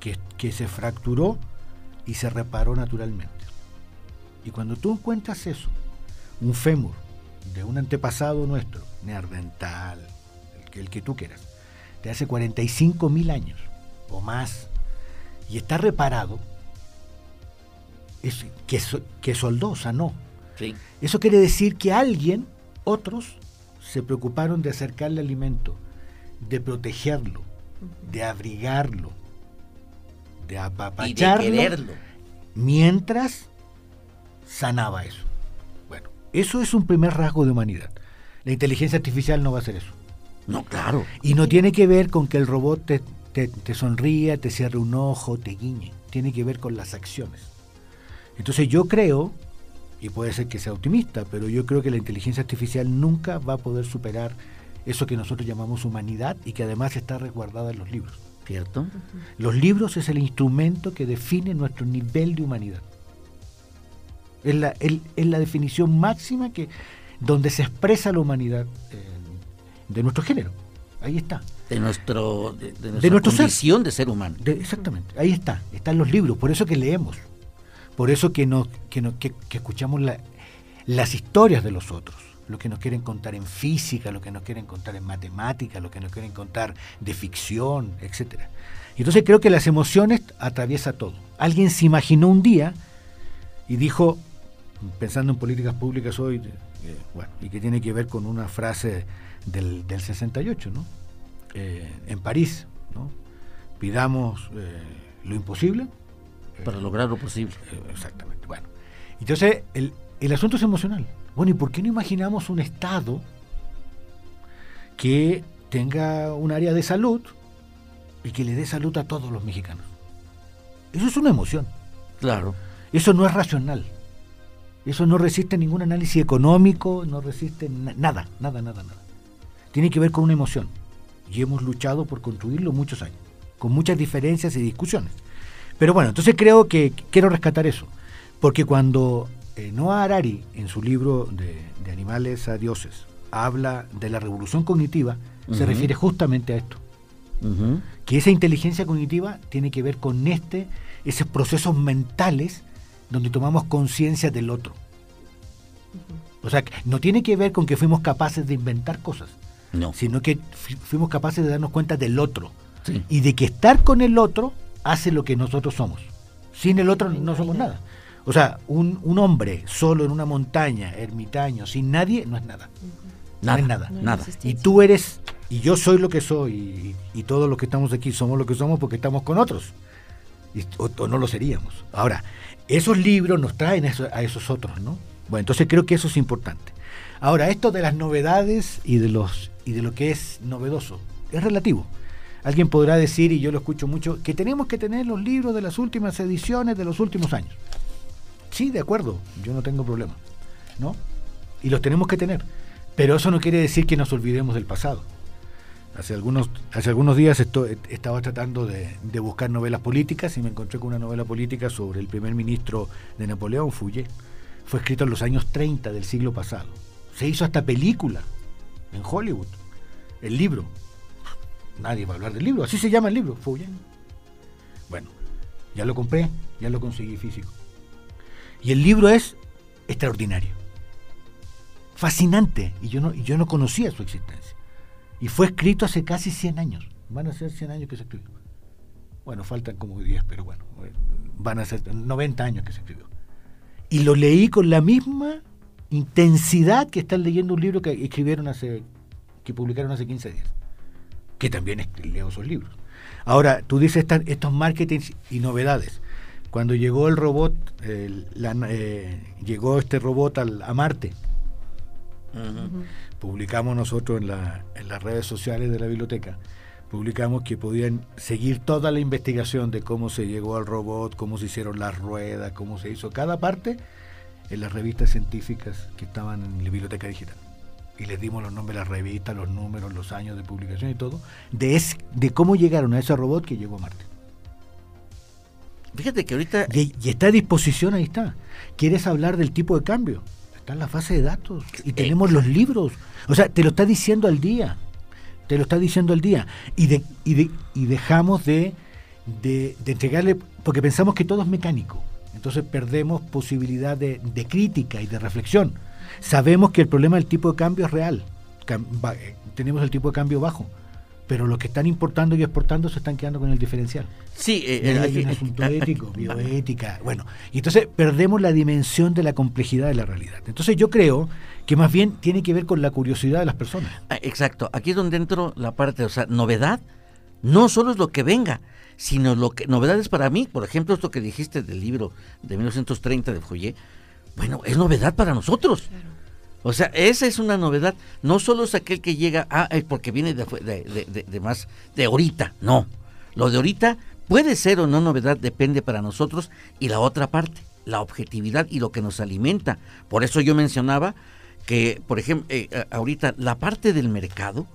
que, que se fracturó y se reparó naturalmente. Y cuando tú encuentras eso, un fémur de un antepasado nuestro, neandertal, el que, el que tú quieras, de hace 45 mil años o más, y está reparado, es, que, que soldó, sanó. Eso quiere decir que alguien, otros, se preocuparon de acercarle alimento, de protegerlo, de abrigarlo, de apapacharlo, mientras sanaba eso. Bueno, eso es un primer rasgo de humanidad. La inteligencia artificial no va a hacer eso. No, claro. Y no tiene que ver con que el robot te, te, te sonría, te cierre un ojo, te guiñe. Tiene que ver con las acciones. Entonces yo creo, y puede ser que sea optimista, pero yo creo que la inteligencia artificial nunca va a poder superar eso que nosotros llamamos humanidad y que además está resguardada en los libros. ¿Cierto? Los libros es el instrumento que define nuestro nivel de humanidad. Es la, la definición máxima que, donde se expresa la humanidad eh, de nuestro género. Ahí está. De, nuestro, de, nuestra condición de ser humano. exactamente. Ahí está. Están los libros. Por eso que leemos. Por eso que, no, que, no, que, escuchamos las historias de los otros, lo que nos quieren contar en física, lo que nos quieren contar en matemática, lo que nos quieren contar de ficción, etc. Entonces creo que las emociones atraviesa todo. Alguien se imaginó un día y dijo, pensando en políticas públicas hoy, eh, bueno, y que tiene que ver con una frase del, del 68, ¿no? Eh, en París, ¿no? Pidamos lo imposible. Para lograr lo posible. exactamente, bueno. Entonces, el, el asunto es emocional. Bueno, ¿y por qué no imaginamos un Estado que tenga un área de salud y que le dé salud a todos los mexicanos? Eso es una emoción. Claro. Eso no es racional. Eso no resiste ningún análisis económico, no resiste nada, nada, nada, nada. Tiene que ver con una emoción. Y hemos luchado por construirlo muchos años, con muchas diferencias y discusiones. Pero bueno, entonces creo que quiero rescatar eso. Porque cuando eh, Noah Harari, en su libro de, Animales a Dioses, habla de la revolución cognitiva, se refiere justamente a esto. Que esa inteligencia cognitiva tiene que ver con este, esos procesos mentales donde tomamos conciencia del otro. O sea, no tiene que ver con que fuimos capaces de inventar cosas, no. sino que fuimos capaces de darnos cuenta del otro. Y de que estar con el otro hace lo que nosotros somos. Sin el otro no somos nada. O sea, un, un, hombre solo en una montaña, ermitaño, sin nadie, no es nada. Nada, no es nada. nada. Y tú eres, y yo soy lo que soy, y, todos los que estamos aquí somos lo que somos porque estamos con otros. Y, o, no lo seríamos. Ahora, esos libros nos traen a esos otros, ¿no? Bueno, entonces creo que eso es importante. Ahora, esto de las novedades y de, los, y de lo que es novedoso, es relativo. Alguien podrá decir, y yo lo escucho mucho, que tenemos que tener los libros de las últimas ediciones de los últimos años. Sí, de acuerdo, yo no tengo problema, ¿no? Y los tenemos que tener. Pero eso no quiere decir que nos olvidemos del pasado. Hace algunos, hace algunos días estaba tratando de, buscar novelas políticas y me encontré con una novela política sobre el primer ministro de Napoleón, Fouillé. Fue escrito en los años 30 del siglo pasado. Se hizo hasta película en Hollywood. El libro. Nadie va a hablar del libro. Así se llama el libro, Fouillé. Bueno, ya lo compré, ya lo conseguí físico. Y el libro es extraordinario, fascinante, y yo no, yo no conocía su existencia. Y fue escrito hace casi 100 años. Van a ser 100 años que se escribió. Bueno, faltan como 10, pero bueno, van a ser 90 años que se escribió. Y lo leí con la misma intensidad que están leyendo un libro que escribieron hace, que publicaron hace 15 días. Que también leo esos libros. Ahora, tú dices estos marketings y novedades. Cuando llegó el robot, eh, llegó este robot a Marte. Publicamos nosotros en, las redes sociales de la biblioteca, publicamos que podían seguir toda la investigación de cómo se llegó al robot, cómo se hicieron las ruedas, cómo se hizo cada parte en las revistas científicas que estaban en la biblioteca digital. Y les dimos los nombres de las revistas, los números, los años de publicación y todo, de, de cómo llegaron a ese robot que llegó a Marte. Fíjate que ahorita... Y, está a disposición, ahí está. ¿Quieres hablar del tipo de cambio? Está en la fase de datos. Y eh, tenemos los libros. O sea, te lo está diciendo al día. Te lo está diciendo al día. Y, de, y, de, y dejamos de, de, entregarle... Porque pensamos que todo es mecánico. Entonces perdemos posibilidad de, de crítica y de reflexión. Sabemos que el problema del tipo de cambio es real. Eh, tenemos el tipo de cambio bajo pero los que están importando y exportando se están quedando con el diferencial. Sí, eh, hay un asunto <laughs> ético, bioética, bueno, y entonces perdemos la dimensión de la complejidad de la realidad. Entonces yo creo que más bien tiene que ver con la curiosidad de las personas. Ah, exacto, aquí es donde entro la parte, o sea, novedad no solo es lo que venga, sino lo que novedades para mí, por ejemplo, esto que dijiste del libro de 1930 de Foyer, bueno, es novedad para nosotros. O sea, esa es una novedad. No solo es aquel que llega, ah, porque viene de, de, de, más, de ahorita. No. Lo de ahorita puede ser o no novedad, depende para nosotros. Y la otra parte, la objetividad y lo que nos alimenta. Por eso yo mencionaba que, por ejemplo, eh, ahorita la parte del mercado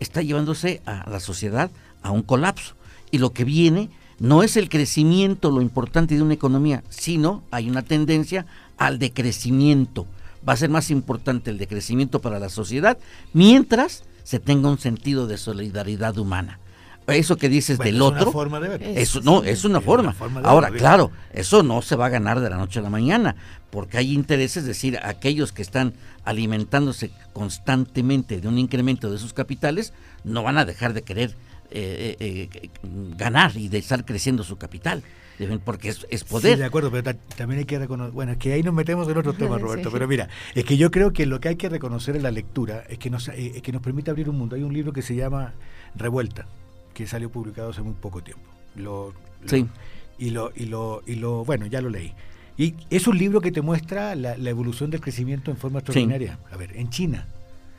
está llevándose a la sociedad a un colapso. Y lo que viene no es el crecimiento lo importante de una economía, sino hay una tendencia al decrecimiento va a ser más importante el decrecimiento para la sociedad mientras se tenga un sentido de solidaridad humana. Eso que dices del otro, una forma de ver. Eso no, es una forma. Ahora, claro, eso no se va a ganar de la noche a la mañana, porque hay intereses, es decir, aquellos que están alimentándose constantemente de un incremento de sus capitales, no van a dejar de querer eh, eh, eh, ganar y de estar creciendo su capital. porque es, poder. Sí, de acuerdo, pero también hay que reconocer, bueno, es que ahí nos metemos en otro <laughs> tema, Roberto, pero mira, es que yo creo que lo que hay que reconocer en la lectura es que nos, es que nos permite abrir un mundo. Hay un libro que se llama Revuelta, que salió publicado hace muy poco tiempo. Lo, sí. Y lo, y lo, y lo, bueno, ya lo leí. Y es un libro que te muestra la, evolución del crecimiento en forma extraordinaria. A ver, en China,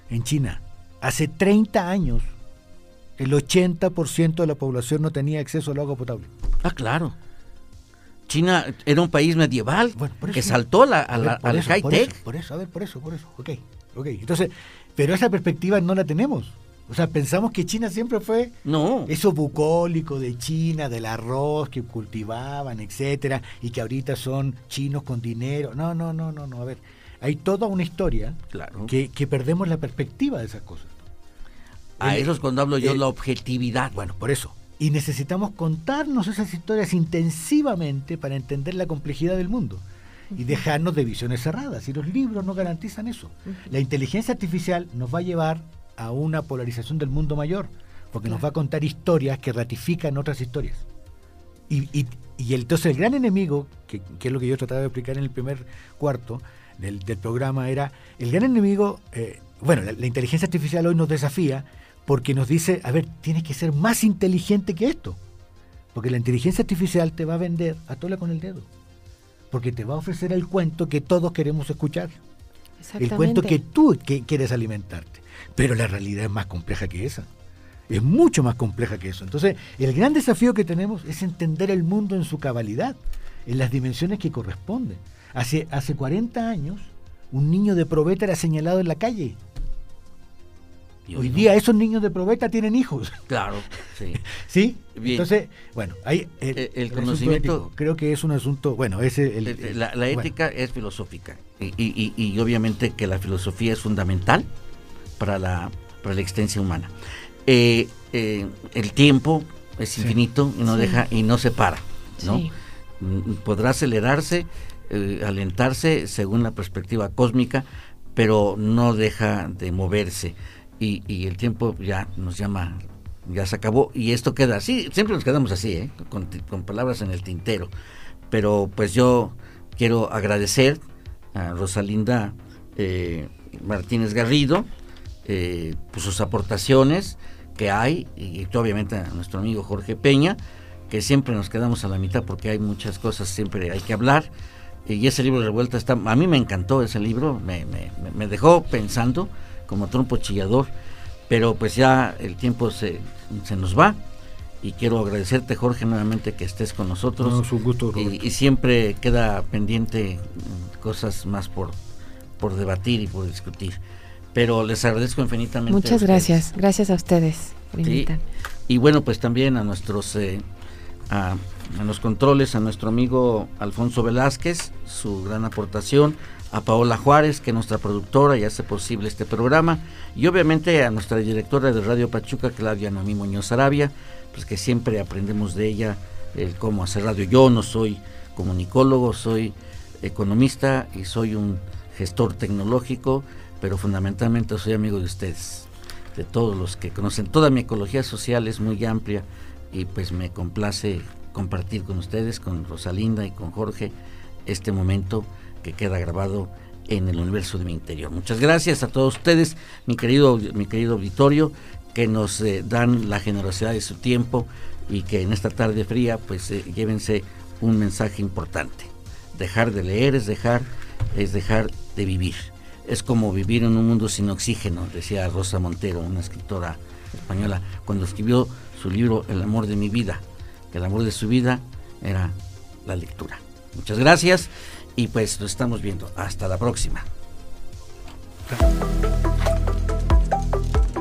en China, hace 30 años, el 80% de la población no tenía acceso al agua potable. Ah, claro. China era un país medieval que saltó la, a la, al high-tech. Por, eso, a ver, por eso, por eso. Ok, ok. Entonces, pero esa perspectiva no la tenemos. O sea, pensamos que China siempre fue no. eso bucólico de China, del arroz que cultivaban, etcétera, y que ahorita son chinos con dinero. No, no, no, no, no. A ver, hay toda una historia claro. que, que perdemos la perspectiva de esas cosas. A eso es cuando hablo yo de la objetividad. Bueno, por eso. Y necesitamos contarnos esas historias intensivamente para entender la complejidad del mundo y dejarnos de visiones cerradas. Y los libros no garantizan eso. La inteligencia artificial nos va a llevar a una polarización del mundo mayor, porque nos va a contar historias que ratifican otras historias. Y, y, y entonces el gran enemigo, que, es lo que yo trataba de explicar en el primer cuarto del, programa, era el gran enemigo, eh, bueno, la inteligencia artificial hoy nos desafía porque nos dice, a ver, tienes que ser más inteligente que esto. Porque la inteligencia artificial te va a vender a tola con el dedo. Porque te va a ofrecer el cuento que todos queremos escuchar. El cuento que tú quieres alimentarte. Pero la realidad es más compleja que esa. Es mucho más compleja que eso. Entonces, el gran desafío que tenemos es entender el mundo en su cabalidad, en las dimensiones que corresponden. Hace, hace 40 años, un niño de probeta era señalado en la calle Hoy día esos niños de probeta tienen hijos. Claro, sí. <laughs> ¿Sí? Entonces, bueno, hay el, conocimiento creo que es un asunto, bueno, ese el, la, ética es filosófica y, y, obviamente que la filosofía es fundamental para la, para la existencia humana. Eh, eh, el tiempo es infinito y no deja y no se para, ¿no? Mm, podrá acelerarse, eh, alentarse según la perspectiva cósmica, pero no deja de moverse y, el tiempo ya nos llama, ya se acabó y esto queda así, siempre nos quedamos así, ¿eh? con, palabras en el tintero. Pero pues yo quiero agradecer a Rosalinda eh, Martínez Garrido eh, por sus aportaciones que hay y, obviamente a nuestro amigo Jorge Peña que siempre nos quedamos a la mitad porque hay muchas cosas siempre hay que hablar y ese libro de revuelta está a mí me encantó ese libro me, me, me dejó pensando como trompo chillador, pero pues ya el tiempo se, se nos va y quiero agradecerte Jorge nuevamente que estés con nosotros. un gusto, y, siempre queda pendiente cosas más por, por debatir y por discutir. Pero les agradezco infinitamente. Muchas gracias, gracias a ustedes. Y bueno, pues también a nuestros eh, a, a, los controles, a nuestro amigo Alfonso Velázquez, su gran aportación, a Paola Juárez, que es nuestra productora y hace posible este programa, y obviamente a nuestra directora de Radio Pachuca, Claudia Noemí Muñoz Arabia, pues que siempre aprendemos de ella el cómo hacer radio. Yo no soy comunicólogo, soy economista y soy un gestor tecnológico, pero fundamentalmente soy amigo de ustedes, de todos los que conocen. Toda mi ecología social es muy amplia y pues me complace compartir con ustedes, con Rosalinda y con Jorge, este momento que queda grabado en el universo de mi interior. Muchas gracias a todos ustedes, mi querido, mi querido auditorio, que nos eh, dan la generosidad de su tiempo y que en esta tarde fría pues eh, llévense un mensaje importante. Dejar de leer es dejar, es dejar de vivir. Es como vivir en un mundo sin oxígeno, decía Rosa Montero, una escritora española, cuando escribió su libro El amor de mi vida, que el amor de su vida era la lectura. Muchas gracias y pues nos estamos viendo. Hasta la próxima.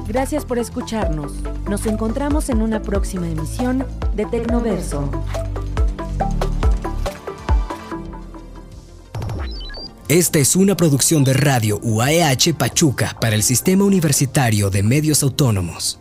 Gracias por escucharnos. Nos encontramos en una próxima emisión de Tecnoverso. Esta es una producción de Radio UAEH Pachuca para el Sistema Universitario de Medios Autónomos.